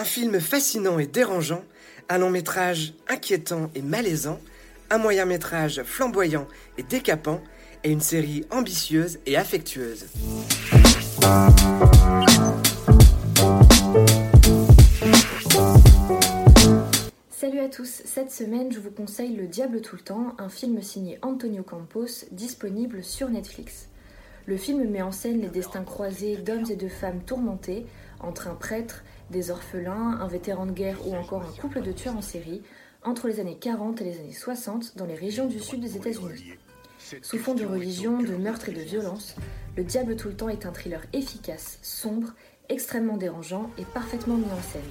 Un film fascinant et dérangeant, un long métrage inquiétant et malaisant, un moyen métrage flamboyant et décapant, et une série ambitieuse et affectueuse. Salut à tous, cette semaine je vous conseille Le Diable tout le temps, un film signé Antonio Campos, disponible sur Netflix. Le film met en scène les destins croisés d'hommes et de femmes tourmentés entre un prêtre, des orphelins, un vétéran de guerre ou encore un couple de tueurs en série entre les années 40 et les années 60 dans les régions du sud des États-Unis. Sous fond de religion, de meurtre et de violence, Le Diable tout le temps est un thriller efficace, sombre, extrêmement dérangeant et parfaitement mis en scène.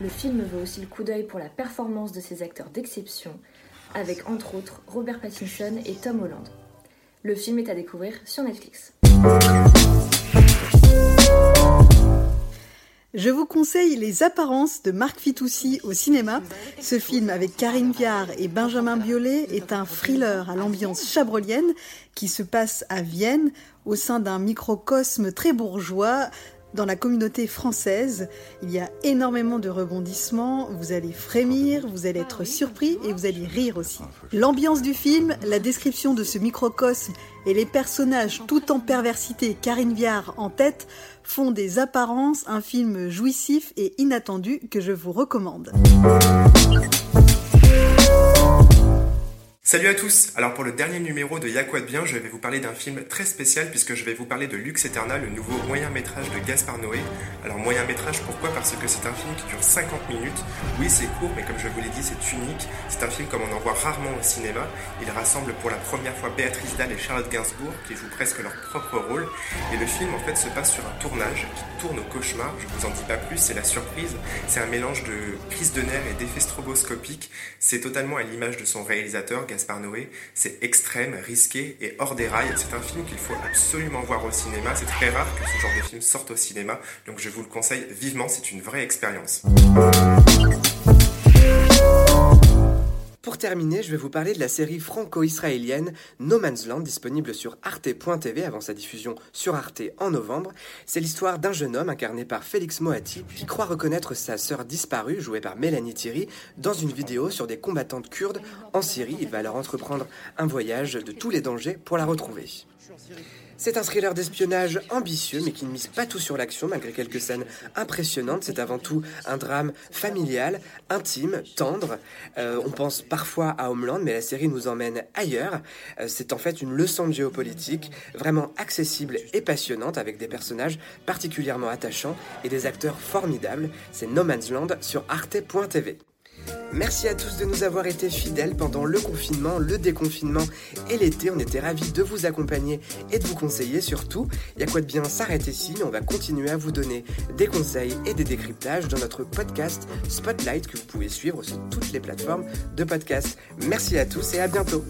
Le film vaut aussi le coup d'œil pour la performance de ses acteurs d'exception, avec entre autres Robert Pattinson et Tom Holland. Le film est à découvrir sur Netflix. Je vous conseille Les Apparences de Marc Fitoussi au cinéma. Ce film avec Karine Viard et Benjamin Biolay est un thriller à l'ambiance chabrolienne qui se passe à Vienne au sein d'un microcosme très bourgeois dans la communauté française. Il y a énormément de rebondissements, vous allez frémir, vous allez être surpris et vous allez rire aussi. L'ambiance du film, la description de ce microcosme et les personnages tout en perversité, Karine Viard en tête, font des apparences un film jouissif et inattendu que je vous recommande. Salut à tous Alors pour le dernier numéro de Y'a quoi de bien, je vais vous parler d'un film très spécial puisque je vais vous parler de Lux Eterna, le nouveau moyen métrage de Gaspard Noé. Alors moyen métrage pourquoi? Parce que c'est un film qui dure 50 minutes. Oui c'est court mais comme je vous l'ai dit c'est unique. C'est un film comme on en voit rarement au cinéma. Il rassemble pour la première fois Béatrice Dalle et Charlotte Gainsbourg qui jouent presque leur propre rôle. Et le film en fait se passe sur un tournage qui tourne au cauchemar. Je vous en dis pas plus, c'est la surprise. C'est un mélange de crise de nerfs et d'effets stroboscopiques. C'est totalement à l'image de son réalisateur par Noé. C'est extrême, risqué et hors des rails. C'est un film qu'il faut absolument voir au cinéma. C'est très rare que ce genre de film sorte au cinéma, donc je vous le conseille vivement. C'est une vraie expérience. Pour terminer, je vais vous parler de la série franco-israélienne No Man's Land, disponible sur arte.tv avant sa diffusion sur Arte en novembre. C'est l'histoire d'un jeune homme incarné par Félix Moati qui croit reconnaître sa sœur disparue, jouée par Mélanie Thierry, dans une vidéo sur des combattantes kurdes en Syrie. Il va alors entreprendre un voyage de tous les dangers pour la retrouver. C'est un thriller d'espionnage ambitieux, mais qui ne mise pas tout sur l'action, malgré quelques scènes impressionnantes. C'est avant tout un drame familial, intime, tendre. Euh, on pense parfois à Homeland, mais la série nous emmène ailleurs. Euh, c'est en fait une leçon de géopolitique, vraiment accessible et passionnante, avec des personnages particulièrement attachants et des acteurs formidables. C'est No Man's Land sur arte.tv. Merci à tous de nous avoir été fidèles pendant le confinement, le déconfinement et l'été. On était ravis de vous accompagner et de vous conseiller surtout. Il y a quoi de bien s'arrêter ici, on va continuer à vous donner des conseils et des décryptages dans notre podcast Spotlight que vous pouvez suivre sur toutes les plateformes de podcast. Merci à tous et à bientôt.